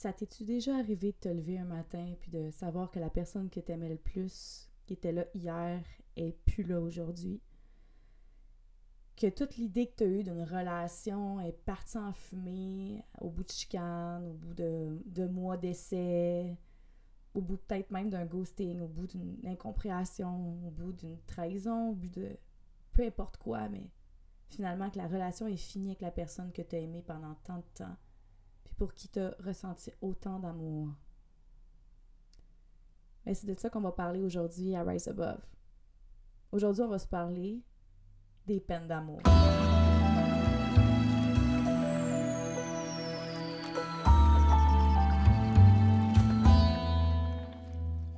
ça t'es-tu déjà arrivé de te lever un matin puis de savoir que la personne que t'aimais le plus, qui était là hier, est plus là aujourd'hui? Que toute l'idée que tu eue d'une relation est partie en fumée au bout de chicane, au bout de, de mois d'essai, au bout peut-être même d'un ghosting, au bout d'une incompréhension, au bout d'une trahison, au bout de peu importe quoi, mais finalement que la relation est finie avec la personne que tu aimée pendant tant de temps pour qui tu as ressenti autant d'amour. Mais c'est de ça qu'on va parler aujourd'hui à Rise Above. Aujourd'hui, on va se parler des peines d'amour.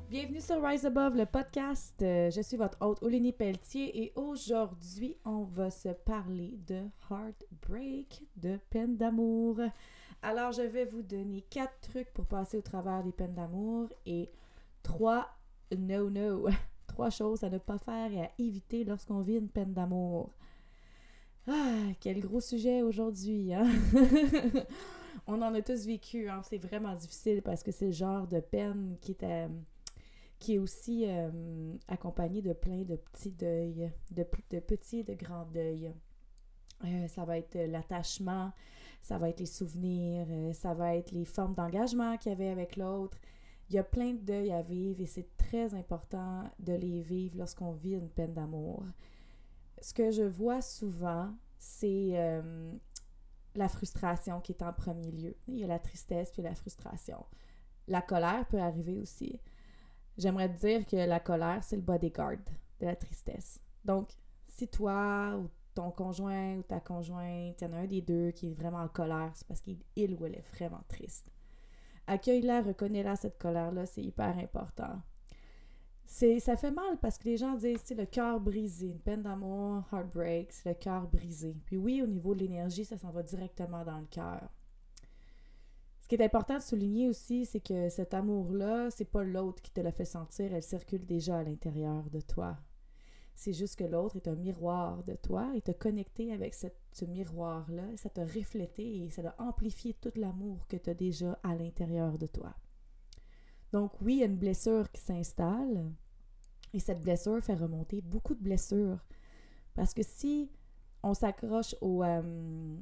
Bienvenue sur Rise Above, le podcast. Euh, je suis votre hôte, Olénie Pelletier, et aujourd'hui, on va se parler de heartbreak, de peine d'amour. Alors, je vais vous donner quatre trucs pour passer au travers des peines d'amour et trois no-no, trois choses à ne pas faire et à éviter lorsqu'on vit une peine d'amour. Ah, quel gros sujet aujourd'hui, hein? On en a tous vécu, hein? C'est vraiment difficile parce que c'est le genre de peine qui est, euh, aussi euh, accompagné de plein de petits deuils, de, de petits et de grands deuils. Euh, ça va être l'attachement, ça va être les souvenirs, euh, ça va être les formes d'engagement qu'il y avait avec l'autre. Il y a plein de deuils à vivre et c'est très important de les vivre lorsqu'on vit une peine d'amour. Ce que je vois souvent, c'est euh, la frustration qui est en premier lieu. Il y a la tristesse puis la frustration. La colère peut arriver aussi. J'aimerais dire que la colère, c'est le bodyguard de la tristesse. Donc, si toi ou ton conjoint ou ta conjointe, il y en a un des deux qui est vraiment en colère, c'est parce qu'il ou elle est vraiment triste. Accueille-la, reconnais-la, cette colère-là, c'est hyper important. C'est, ça fait mal parce que les gens disent, c'est le cœur brisé, une peine d'amour, heartbreak, c'est le cœur brisé. Puis oui, au niveau de l'énergie, ça s'en va directement dans le cœur. Ce qui est important de souligner aussi, c'est que cet amour-là, c'est pas l'autre qui te le fait sentir, elle circule déjà à l'intérieur de toi. C'est juste que l'autre est un miroir de toi et te connecter avec ce miroir-là, ça t'a reflété et ça a amplifié tout l'amour que tu as déjà à l'intérieur de toi. Donc oui, il y a une blessure qui s'installe et cette blessure fait remonter beaucoup de blessures. Parce que si on s'accroche au, euh,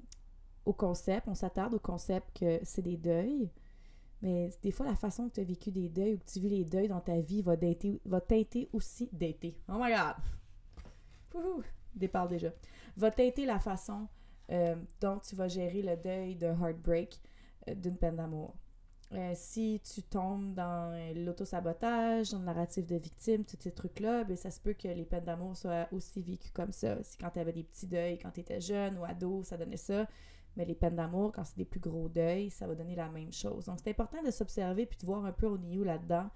concept, on s'attarde au concept que c'est des deuils, mais des fois, la façon que tu as vécu des deuils ou que tu vis les deuils dans ta vie va, va teinter aussi. Dater. Oh my god! Wouhou! Départ déjà. Va teinter la façon euh, dont tu vas gérer le deuil d'un heartbreak, euh, d'une peine d'amour. Euh, si tu tombes dans l'autosabotage, dans le narratif de victime, tous ces trucs-là, ben, ça se peut que les peines d'amour soient aussi vécues comme ça. Si quand tu avais des petits deuils, quand tu étais jeune ou ado, ça donnait ça. Mais les peines d'amour, quand c'est des plus gros deuils, ça va donner la même chose. Donc, c'est important de s'observer puis de voir un peu au niveau là-dedans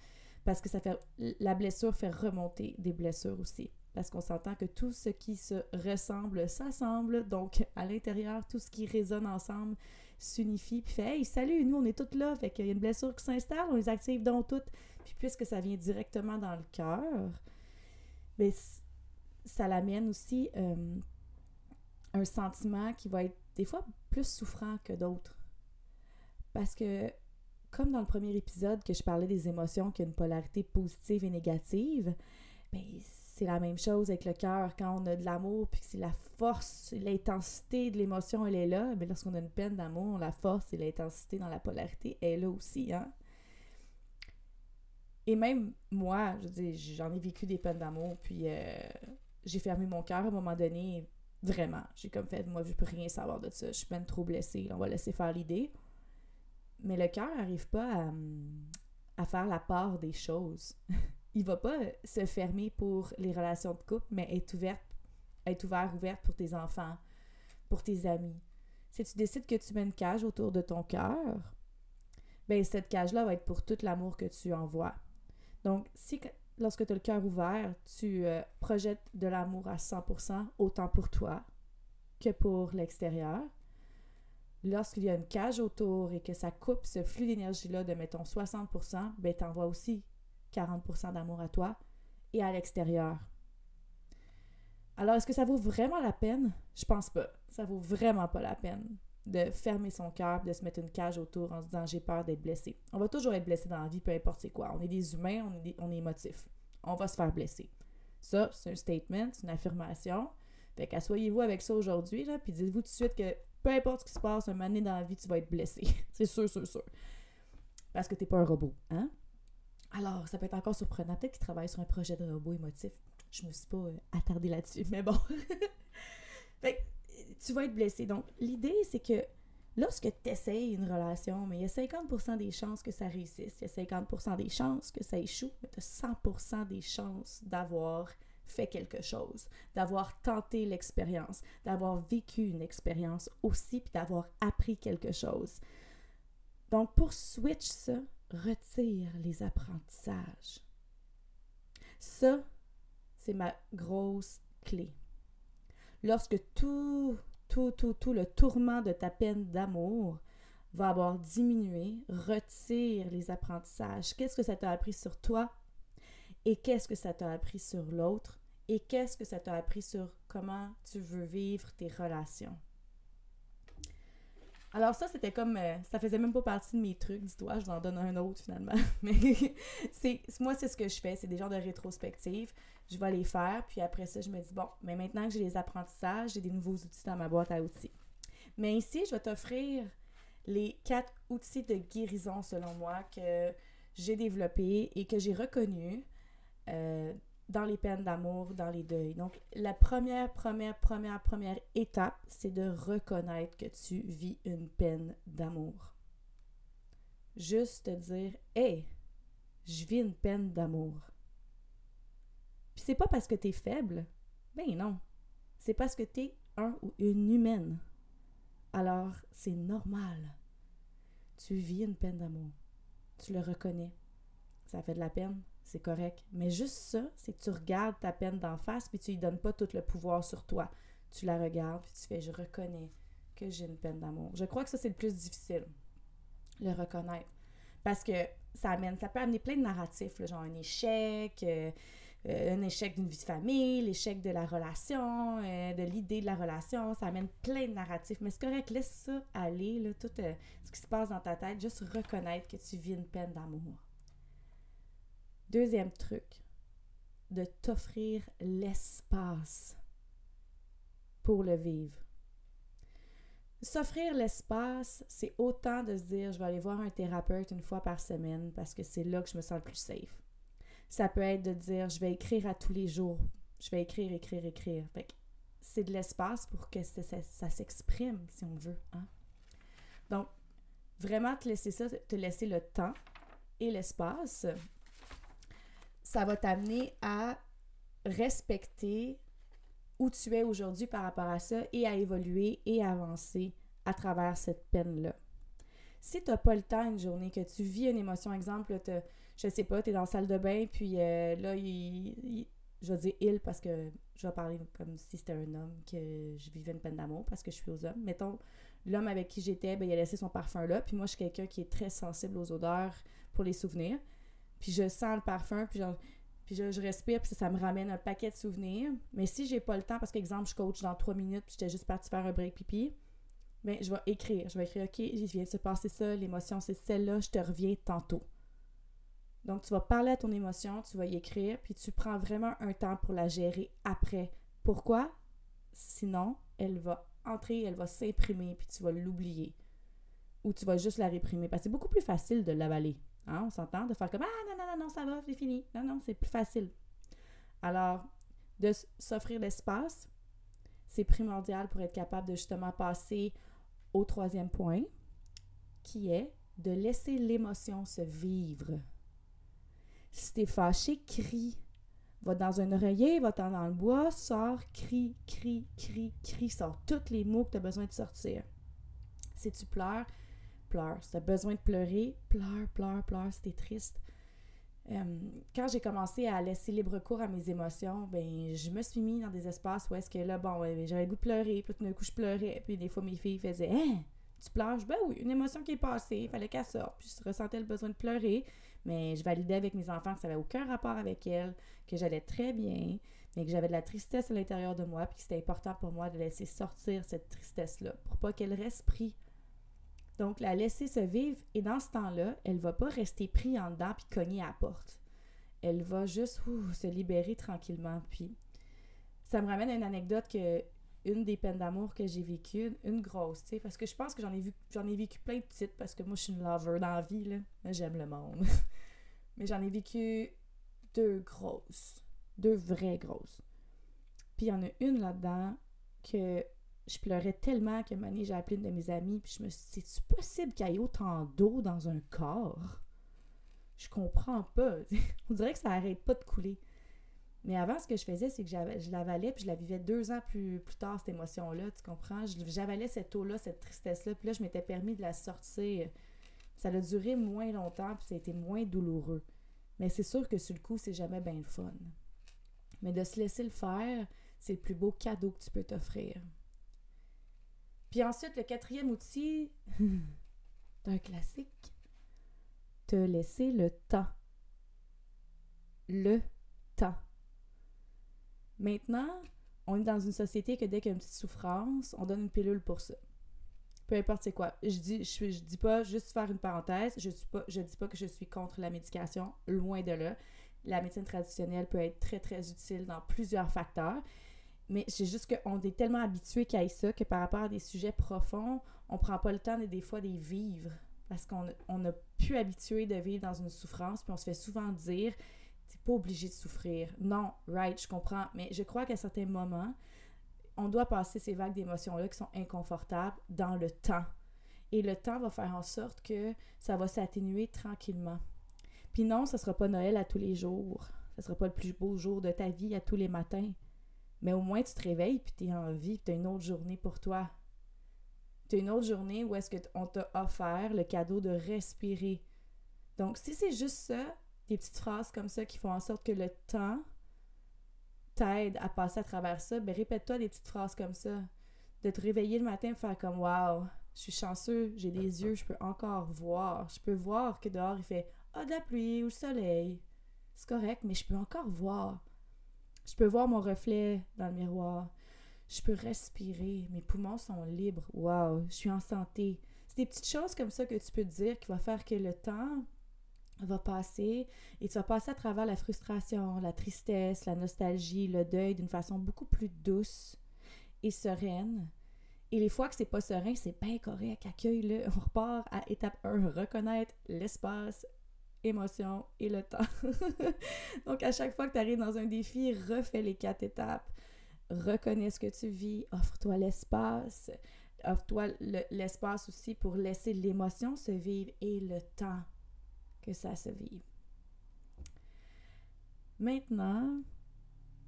parce que ça fait la blessure fait remonter des blessures aussi parce qu'on s'entend que tout ce qui se ressemble s'assemble, donc à l'intérieur, tout ce qui résonne ensemble s'unifie, puis fait Hey, salut, nous on est toutes là, fait qu'il y a une blessure qui s'installe, on les active donc toutes, puis puisque ça vient directement dans le cœur, bien, ça l'amène aussi euh, un sentiment qui va être des fois plus souffrant que d'autres. Parce que, comme dans le premier épisode que je parlais des émotions qui ont une polarité positive et négative, bien, c'est la même chose avec le cœur. Quand on a de l'amour, puis que c'est la force, l'intensité de l'émotion, elle est là. Mais lorsqu'on a une peine d'amour, la force et l'intensité dans la polarité est là aussi. Hein? Et même moi, je dis, j'en ai vécu des peines d'amour, puis euh, j'ai fermé mon cœur à un moment donné. Vraiment. J'ai comme fait, moi, je peux rien savoir de ça. Je suis peine trop blessée. On va laisser faire l'idée. Mais le cœur n'arrive pas à faire la part des choses. il va pas se fermer pour les relations de couple, mais être ouverte, être ouvert, ouverte pour tes enfants, pour tes amis. Si tu décides que tu mets une cage autour de ton cœur, ben cette cage-là va être pour tout l'amour que tu envoies. Donc, si lorsque tu as le cœur ouvert, tu euh, projettes de l'amour à 100%, autant pour toi que pour l'extérieur, lorsqu'il y a une cage autour et que ça coupe ce flux d'énergie-là de, mettons, 60%, ben t'envoies aussi 40% d'amour à toi et à l'extérieur. Alors, est-ce que ça vaut vraiment la peine? Je pense pas. Ça vaut vraiment pas la peine. de fermer son cœur, de se mettre une cage autour en se disant j'ai peur d'être blessé. On va toujours être blessé dans la vie, peu importe c'est quoi. On est des humains, on est, on émotifs. On va se faire blesser. Ça, c'est un statement, c'est une affirmation. Fait qu'assoyez-vous avec ça aujourd'hui, là, puis dites-vous tout de suite que peu importe ce qui se passe, un moment donné dans la vie, tu vas être blessé. c'est sûr, sûr, sûr. Parce que t'es pas un robot, hein? Alors, ça peut être encore surprenant. Peut-être qu'il travaille sur un projet de robot émotif. Je me suis pas euh, attardée là-dessus, mais bon. fait tu vas être blessé. Donc, l'idée, c'est que lorsque tu essayes une relation, mais il y a 50% des chances que ça réussisse, il y a 50% des chances que ça échoue, mais tu as 100% des chances d'avoir fait quelque chose, d'avoir tenté l'expérience, d'avoir vécu une expérience aussi, puis d'avoir appris quelque chose. Donc, pour switch ça, retire les apprentissages. Ça, c'est ma grosse clé. Lorsque tout, tout, tout, tout le tourment de ta peine d'amour va avoir diminué, retire les apprentissages. Qu'est-ce que ça t'a appris sur toi? Et qu'est-ce que ça t'a appris sur l'autre? Et qu'est-ce que ça t'a appris sur comment tu veux vivre tes relations? Alors ça, c'était comme... Euh, ça faisait même pas partie de mes trucs, dis-toi, je vous en donne un autre finalement. Mais c'est moi, c'est ce que je fais, c'est des genres de rétrospectives. Je vais les faire, puis après ça, je me dis, bon, mais maintenant que j'ai les apprentissages, j'ai des nouveaux outils dans ma boîte à outils. Mais ici, je vais t'offrir les quatre outils de guérison, selon moi, que j'ai développés et que j'ai reconnus euh, dans les peines d'amour, dans les deuils. Donc, la première, première, première, première étape, c'est de reconnaître que tu vis une peine d'amour. Juste te dire, hey, je vis une peine d'amour. Puis c'est pas parce que tu es faible. Ben non. C'est parce que tu es un ou une humaine. Alors, c'est normal. Tu vis une peine d'amour. Tu le reconnais. Ça fait de la peine, c'est correct. Mais juste ça, c'est que tu regardes ta peine d'en face, puis tu lui donnes pas tout le pouvoir sur toi. Tu la regardes, puis tu fais Je reconnais que j'ai une peine d'amour. Je crois que ça, c'est le plus difficile, le reconnaître. Parce que ça amène, ça peut amener plein de narratifs, genre un échec, euh, euh, un échec d'une vie de famille, l'échec de la relation, euh, de l'idée de la relation. Ça amène plein de narratifs. Mais c'est correct, laisse ça aller, là, tout ce qui se passe dans ta tête. Juste reconnaître que tu vis une peine d'amour. Deuxième truc, de t'offrir l'espace pour le vivre. S'offrir l'espace, c'est autant de se dire je vais aller voir un thérapeute une fois par semaine parce que c'est là que je me sens le plus safe. Ça peut être de dire je vais écrire à tous les jours. Je vais écrire, écrire, écrire. c'est de l'espace pour que ça, s'exprime, si on veut. Hein. Donc, vraiment te laisser ça, te laisser le temps et l'espace ça va t'amener à respecter où tu es aujourd'hui par rapport à ça et à évoluer et avancer à travers cette peine-là. Si tu n'as pas le temps une journée, que tu vis une émotion, exemple, je sais pas, tu es dans la salle de bain, puis euh, là, il, je vais dire il parce que je vais parler comme si c'était un homme, que je vivais une peine d'amour parce que je suis aux hommes. Mettons, l'homme avec qui j'étais, ben, il a laissé son parfum là, puis moi, je suis quelqu'un qui est très sensible aux odeurs pour les souvenirs puis je sens le parfum, puis, puis je, respire, puis ça, me ramène un paquet de souvenirs. Mais si j'ai pas le temps, parce qu'exemple, je coach dans trois minutes, puis j'étais juste partie faire un break pipi, bien, je vais écrire. Je vais écrire, OK, il vient de se passer ça, l'émotion, c'est celle-là, je te reviens tantôt. Donc, tu vas parler à ton émotion, tu vas y écrire, puis tu prends vraiment un temps pour la gérer après. Pourquoi? Sinon, elle va entrer, elle va s'imprimer, puis tu vas l'oublier. Ou tu vas juste la réprimer. Parce que c'est beaucoup plus facile de l'avaler. Hein, on s'entend de faire comme Ah non, non, non, non, ça va, c'est fini. Non, non, c'est plus facile. Alors, de s'offrir l'espace, c'est primordial pour être capable de justement passer au troisième point, qui est de laisser l'émotion se vivre. Si t'es fâché, crie. Va dans un oreiller, va dans le bois, sors, crie, crie, crie, crie, sors tous les mots que tu as besoin de sortir. Si tu pleures, pleure. Besoin de pleurer, pleure, pleure, pleure si triste. Euh, quand j'ai commencé à laisser libre cours à mes émotions, ben je me suis mis dans des espaces où est-ce que là, bon, j'avais le goût de pleurer, puis tout d'un coup, je pleurais, puis des fois, mes filles faisaient Hein, tu pleures Ben oui, une émotion qui est passée, il fallait qu'elle sorte, puis je ressentais le besoin de pleurer, mais je validais avec mes enfants que ça n'avait aucun rapport avec elles, que j'allais très bien, mais que j'avais de la tristesse à l'intérieur de moi, puis que c'était important pour moi de laisser sortir cette tristesse-là, pour pas qu'elle reste prise. Donc, la laisser se vivre, et dans ce temps-là, elle va pas rester prise en dedans puis cogner à la porte. Elle va juste se libérer tranquillement. Puis, ça me ramène à une anecdote que une des peines d'amour que j'ai vécues, une grosse, tu sais, parce que je pense que j'en ai vu j'en ai vécu plein de petites parce que moi je suis une lover dans la vie là, j'aime le monde. Mais j'en ai vécu deux grosses, deux vraies grosses. Puis il y en a une là-dedans que je pleurais tellement que Mané, j'ai appelé une de mes amies, puis je me suis dit, c'est-tu possible qu'il y ait autant d'eau dans un corps? Je comprends pas. On dirait que ça arrête pas de couler. Mais avant, ce que je faisais, c'est que je l'avalais, puis je la vivais deux ans plus, plus tard, cette émotion-là, tu comprends? J'avalais cette eau-là, cette tristesse-là, puis là, je m'étais permis de la sortir. Ça a duré moins longtemps, puis ça a été moins douloureux. Mais c'est sûr que sur le coup, c'est jamais bien le fun. Mais de se laisser le faire, c'est le plus beau cadeau que tu peux t'offrir. Puis ensuite, le quatrième outil d'un classique, te laisser le temps. Le temps. Maintenant, on est dans une société que dès qu'il y a une petite souffrance, on donne une pilule pour ça. Peu importe c'est quoi. Je dis, je, je dis pas, juste faire une parenthèse, je suis pas, je dis pas que je suis contre la médication, loin de là. La médecine traditionnelle peut être très, très utile dans plusieurs facteurs. Mais c'est juste qu'on est tellement habitué qu'à ça que par rapport à des sujets profonds, on prend pas le temps de, des fois de les vivre. Parce qu'on n'a plus habitué de vivre dans une souffrance, puis on se fait souvent dire t'es pas obligé de souffrir. Non, right, je comprends. Mais je crois qu'à certains moments, on doit passer ces vagues d'émotions-là qui sont inconfortables dans le temps. Et le temps va faire en sorte que ça va s'atténuer tranquillement. Puis non, ce sera pas Noël à tous les jours. Ce sera pas le plus beau jour de ta vie à tous les matins. Mais au moins, tu te réveilles, puis tu es en vie, tu as une autre journée pour toi. Tu as une autre journée où est-ce qu'on t'a offert le cadeau de respirer. Donc, si c'est juste ça, des petites phrases comme ça qui font en sorte que le temps t'aide à passer à travers ça, ben répète-toi des petites phrases comme ça. De te réveiller le matin et faire comme Waouh, je suis chanceux, j'ai des yeux, je peux encore voir. Je peux voir que dehors il fait Ah, de la pluie ou le soleil. C'est correct, mais je peux encore voir. Je peux voir mon reflet dans le miroir. Je peux respirer. Mes poumons sont libres. Waouh, je suis en santé. C'est des petites choses comme ça que tu peux te dire qui va faire que le temps va passer et tu vas passer à travers la frustration, la tristesse, la nostalgie, le deuil d'une façon beaucoup plus douce et sereine. Et les fois que c'est pas serein, c'est bien correct. Accueille-le. On repart à étape 1, reconnaître l'espace, émotion et le temps. Donc, à chaque fois que tu arrives dans un défi, refais les quatre étapes. Reconnais ce que tu vis, offre-toi l'espace, offre-toi l'espace aussi pour laisser l'émotion se vivre et le temps que ça se vive. Maintenant,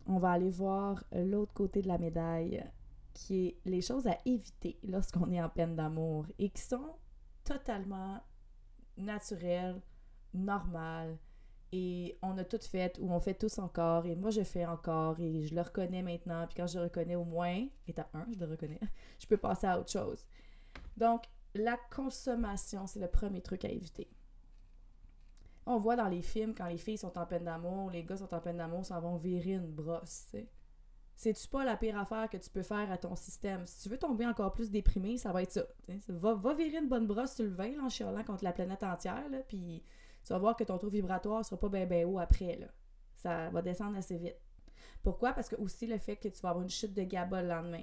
on va aller voir l'autre côté de la médaille, qui est les choses à éviter lorsqu'on est en peine d'amour et qui sont totalement naturelles, normales, et on a tout fait ou on fait tous encore et moi je fais encore et je le reconnais maintenant puis quand je le reconnais au moins étape 1 je le reconnais je peux passer à autre chose donc la consommation c'est le premier truc à éviter on voit dans les films, quand les filles sont en peine d'amour, les gars sont en peine d'amour, s'en vont virer une brosse, C'est-tu pas la pire affaire que tu peux faire à ton système? Si tu veux tomber encore plus déprimé, ça va être ça. Va, va virer une bonne brosse sur le vin, en chialant contre la planète entière, puis tu vas voir que ton taux vibratoire sera pas bien ben haut après. Ça va descendre assez vite. Pourquoi? Parce que aussi le fait que tu vas avoir une chute de GABA le lendemain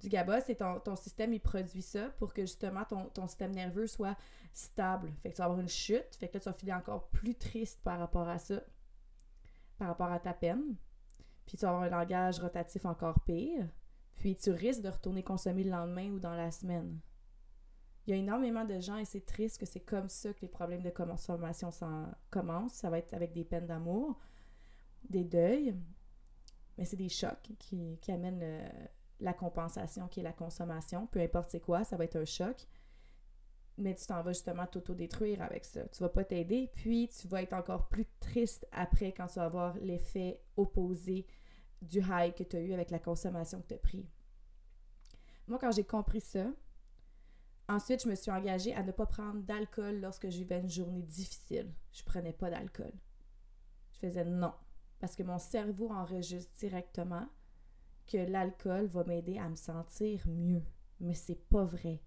du GABA, c'est ton, ton, système, il produit ça pour que justement ton, ton, système nerveux soit stable. Fait que tu vas avoir une chute, fait que là, tu vas filer encore plus triste par rapport à ça, par rapport à ta peine. Puis tu vas avoir un langage rotatif encore pire. Puis tu risques de retourner consommer le lendemain ou dans la semaine. Il y a énormément de gens et c'est triste que c'est comme ça que les problèmes de consommation commencent. Ça va être avec des peines d'amour, des deuils, mais c'est des chocs qui, amènent la compensation qui est la consommation, peu importe c'est quoi, ça va être un choc. Mais tu t'en vas justement t'auto-détruire avec ça. Tu vas pas t'aider, puis tu vas être encore plus triste après quand tu vas avoir l'effet opposé du high que tu as eu avec la consommation que tu as pris. Moi, quand j'ai compris ça, ensuite, je me suis engagée à ne pas prendre d'alcool lorsque je vivais une journée difficile. Je prenais pas d'alcool. Je faisais non. parce que mon cerveau enregistre directement que l'alcool va m'aider à me sentir mieux. Mais c'est pas vrai.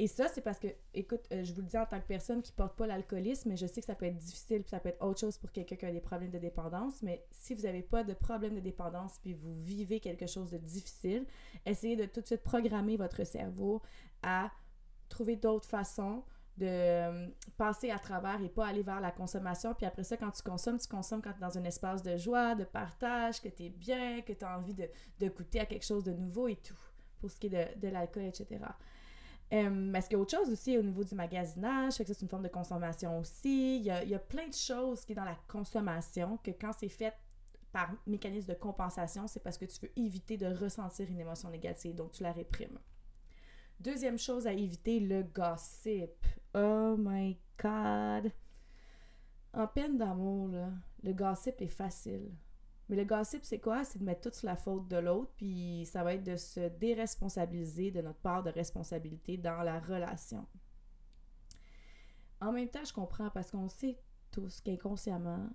Et ça, c'est parce que, écoute, euh, je vous le dis en tant que personne qui porte pas l'alcoolisme, mais je sais que ça peut être difficile, puis ça peut être autre chose pour quelqu'un qui a des problèmes de dépendance, mais si vous n'avez pas de problème de dépendance, puis vous vivez quelque chose de difficile, essayez de tout de suite programmer votre cerveau à trouver d'autres façons de euh, passer à travers et pas aller vers la consommation. Puis après ça, quand tu consommes, tu consommes quand tu es dans un espace de joie, de partage, que tu es bien, que tu as envie de, goûter à quelque chose de nouveau et tout, pour ce qui est de, de l'alcool, etc. Euh, est-ce qu'il y a autre chose aussi au niveau du magasinage? que ça, c'est une forme de consommation aussi. Il y, a, il y a plein de choses qui est dans la consommation que quand c'est fait par mécanisme de compensation, c'est parce que tu veux éviter de ressentir une émotion négative, donc tu la réprimes. Deuxième chose à éviter, le gossip. Oh my god! En peine d'amour, le gossip est facile. Mais le gossip, c'est quoi? C'est de mettre tout sur la faute de l'autre, puis ça va être de se déresponsabiliser de notre part de responsabilité dans la relation. En même temps, je comprends parce qu'on sait tous qu'inconsciemment,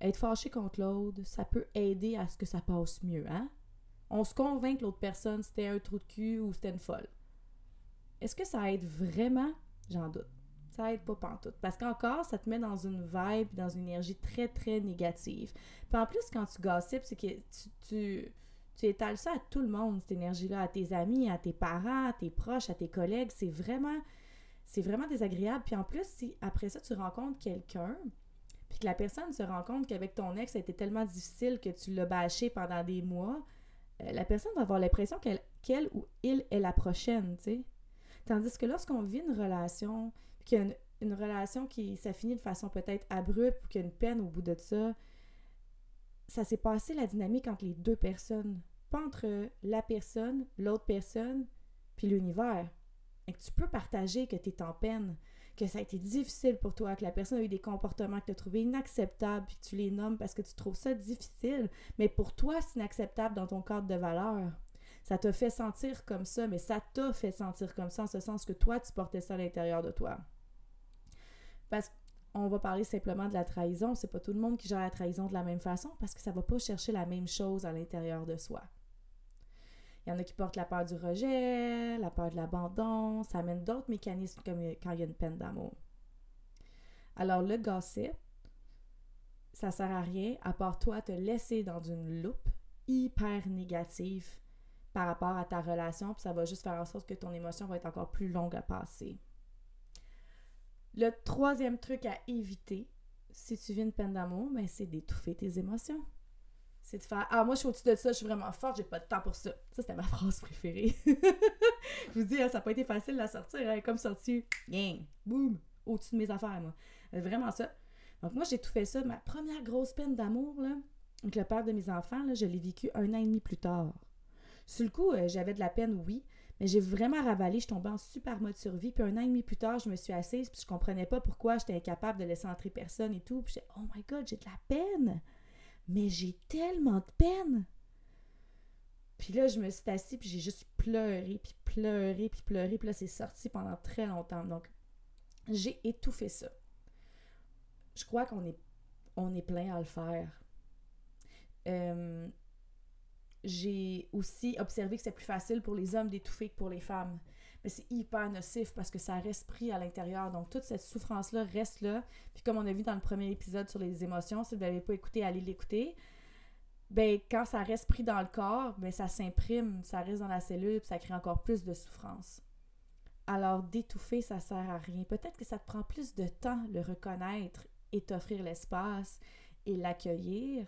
être fâché contre l'autre, ça peut aider à ce que ça passe mieux, hein? On se convainc que l'autre personne, c'était un trou de cul ou c'était une folle. Est-ce que ça aide vraiment? J'en doute. Ça aide pas pantoute. Parce qu'encore, ça te met dans une vibe, dans une énergie très, très négative. Puis en plus, quand tu gossipes, c'est que tu, tu, tu, étales ça à tout le monde, cette énergie-là, à tes amis, à tes parents, à tes proches, à tes collègues. C'est vraiment, c'est vraiment désagréable. Puis en plus, si après ça, tu rencontres quelqu'un, puis que la personne se rend compte qu'avec ton ex, ça a été tellement difficile que tu l'as bâché pendant des mois, euh, la personne va avoir l'impression qu'elle qu'elle ou il est la prochaine, tu sais. Tandis que lorsqu'on vit une relation, qu'il y a une, relation qui ça finit de façon peut-être abrupte ou qu'il y a une peine au bout de ça, ça s'est passé la dynamique entre les deux personnes, pas entre la personne, l'autre personne, puis l'univers. Et que tu peux partager que tu es en peine, que ça a été difficile pour toi, que la personne a eu des comportements que tu as trouvés inacceptables, puis que tu les nommes parce que tu trouves ça difficile, mais pour toi, c'est inacceptable dans ton cadre de valeur. Ça t'a fait sentir comme ça, mais ça t'a fait sentir comme ça en ce sens que toi, tu portais ça à l'intérieur de toi. Parce qu'on va parler simplement de la trahison. C'est pas tout le monde qui gère la trahison de la même façon parce que ça va pas chercher la même chose à l'intérieur de soi. Il y en a qui portent la peur du rejet, la peur de l'abandon. Ça amène d'autres mécanismes comme quand il y a une peine d'amour. Alors, le gossip, ça sert à rien à part toi te laisser dans une loupe hyper négative par rapport à ta relation, puis ça va juste faire en sorte que ton émotion va être encore plus longue à passer. Le troisième truc à éviter, si tu vis une peine d'amour, ben, c'est d'étouffer tes émotions. C'est de faire Ah, moi, je suis au-dessus de ça, je suis vraiment forte, j'ai pas de temps pour ça. Ça, c'était ma phrase préférée. je vous dis, hein, ça n'a pas été facile de la sortir. Hein, comme sortie, gang, boum, au-dessus de mes affaires, moi. Vraiment ça. Donc, moi, j'ai tout fait ça. Ma première grosse peine d'amour, là, avec le père de mes enfants, là, je l'ai vécu un an et demi plus tard. Sur le coup, euh, j'avais de la peine, oui, mais j'ai vraiment ravalé, je tombais en super mode survie. Puis un an et demi plus tard, je me suis assise, puis je comprenais pas pourquoi j'étais incapable de laisser entrer personne et tout. Puis j'ai oh my god, j'ai de la peine! Mais j'ai tellement de peine! Puis là, je me suis assise, puis j'ai juste pleuré, puis pleuré, puis pleuré. Puis là, c'est sorti pendant très longtemps. Donc, j'ai étouffé ça. Je crois qu'on est, on est plein à le faire. Euh, j'ai aussi observé que c'est plus facile pour les hommes d'étouffer que pour les femmes. Mais c'est hyper nocif parce que ça reste pris à l'intérieur. Donc, toute cette souffrance-là reste là. Puis, comme on a vu dans le premier épisode sur les émotions, si vous n'avez pas écouté, allez l'écouter. Ben, quand ça reste pris dans le corps, ben, ça s'imprime, ça reste dans la cellule, puis ça crée encore plus de souffrance. Alors, d'étouffer, ça sert à rien. Peut-être que ça te prend plus de temps le reconnaître et t'offrir l'espace et l'accueillir.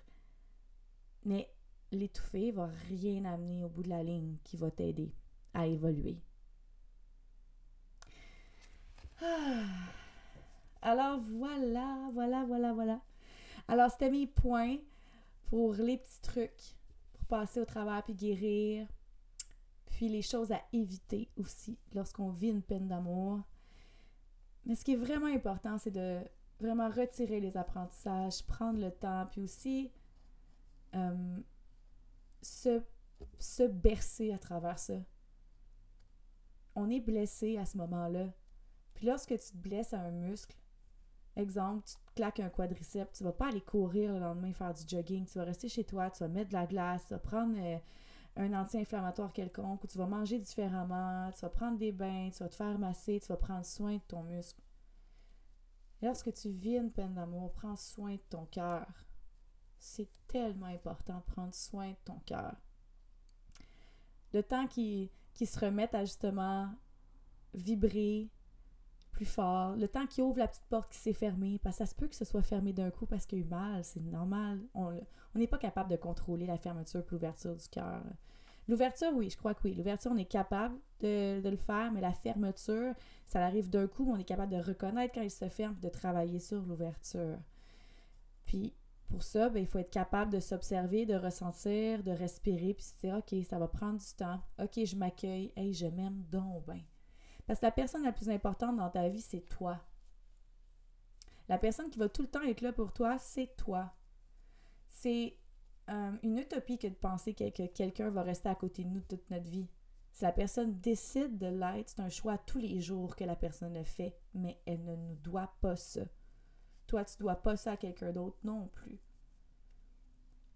Mais l'étouffer va rien amener au bout de la ligne qui va t'aider à évoluer. Ah. Alors voilà, voilà, voilà, voilà. Alors c'était mes points pour les petits trucs pour passer au travers puis guérir. Puis les choses à éviter aussi lorsqu'on vit une peine d'amour. Mais ce qui est vraiment important, c'est de vraiment retirer les apprentissages, prendre le temps, puis aussi euh, se, bercer à travers ça. On est blessé à ce moment-là. Puis lorsque tu te blesses à un muscle, Exemple, tu te claques un quadriceps, tu vas pas aller courir le lendemain faire du jogging, tu vas rester chez toi, tu vas mettre de la glace, tu vas prendre euh, un anti-inflammatoire quelconque, ou tu vas manger différemment, tu vas prendre des bains, tu vas te faire masser, tu vas prendre soin de ton muscle. lorsque tu vis une peine d'amour, prends soin de ton cœur. C'est tellement important de prendre soin de ton cœur. Le temps qui, qui se remette à justement vibrer, plus fort, le temps qu'il ouvre la petite porte qui s'est fermée, parce que ça se peut que ce soit fermé d'un coup parce qu'il y a eu mal, c'est normal. On n'est pas capable de contrôler la fermeture et l'ouverture du cœur. L'ouverture, oui, je crois que oui. L'ouverture, on est capable de, le faire, mais la fermeture, ça arrive d'un coup, on est capable de reconnaître quand il se ferme de travailler sur l'ouverture. Puis, pour ça, ben, il faut être capable de s'observer, de ressentir, de respirer, puis se dire, OK, ça va prendre du temps. OK, je m'accueille. Hey, je m'aime donc bien. Parce que la personne la plus importante dans ta vie, c'est toi. La personne qui va tout le temps être là pour toi, c'est toi. C'est euh, une utopie que de penser que, quelqu'un va rester à côté de nous toute notre vie. Si la personne décide de l'être, c'est un choix tous les jours que la personne le fait, mais elle ne nous doit pas ça. Toi, tu dois pas ça à quelqu'un d'autre non plus.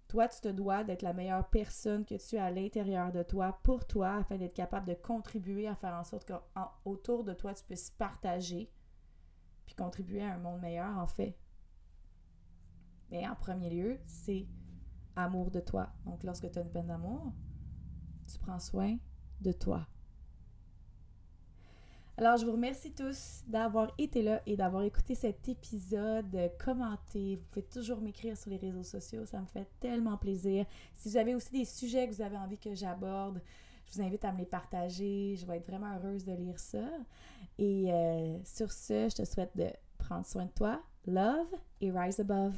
Toi, tu te dois d'être la meilleure personne que tu es à l'intérieur de toi pour toi afin d'être capable de contribuer à faire en sorte qu'autour de toi, tu puisses partager puis contribuer à un monde meilleur, en fait. Mais en premier lieu, c'est amour de toi. Donc, lorsque tu as une peine d'amour, tu prends soin de toi. Alors, je vous remercie tous d'avoir été là et d'avoir écouté cet épisode. Commentez, vous pouvez toujours m'écrire sur les réseaux sociaux, ça me fait tellement plaisir. Si vous avez aussi des sujets que vous avez envie que j'aborde, je vous invite à me les partager. Je vais être vraiment heureuse de lire ça. Et euh, sur ce, je te souhaite de prendre soin de toi, love et rise above.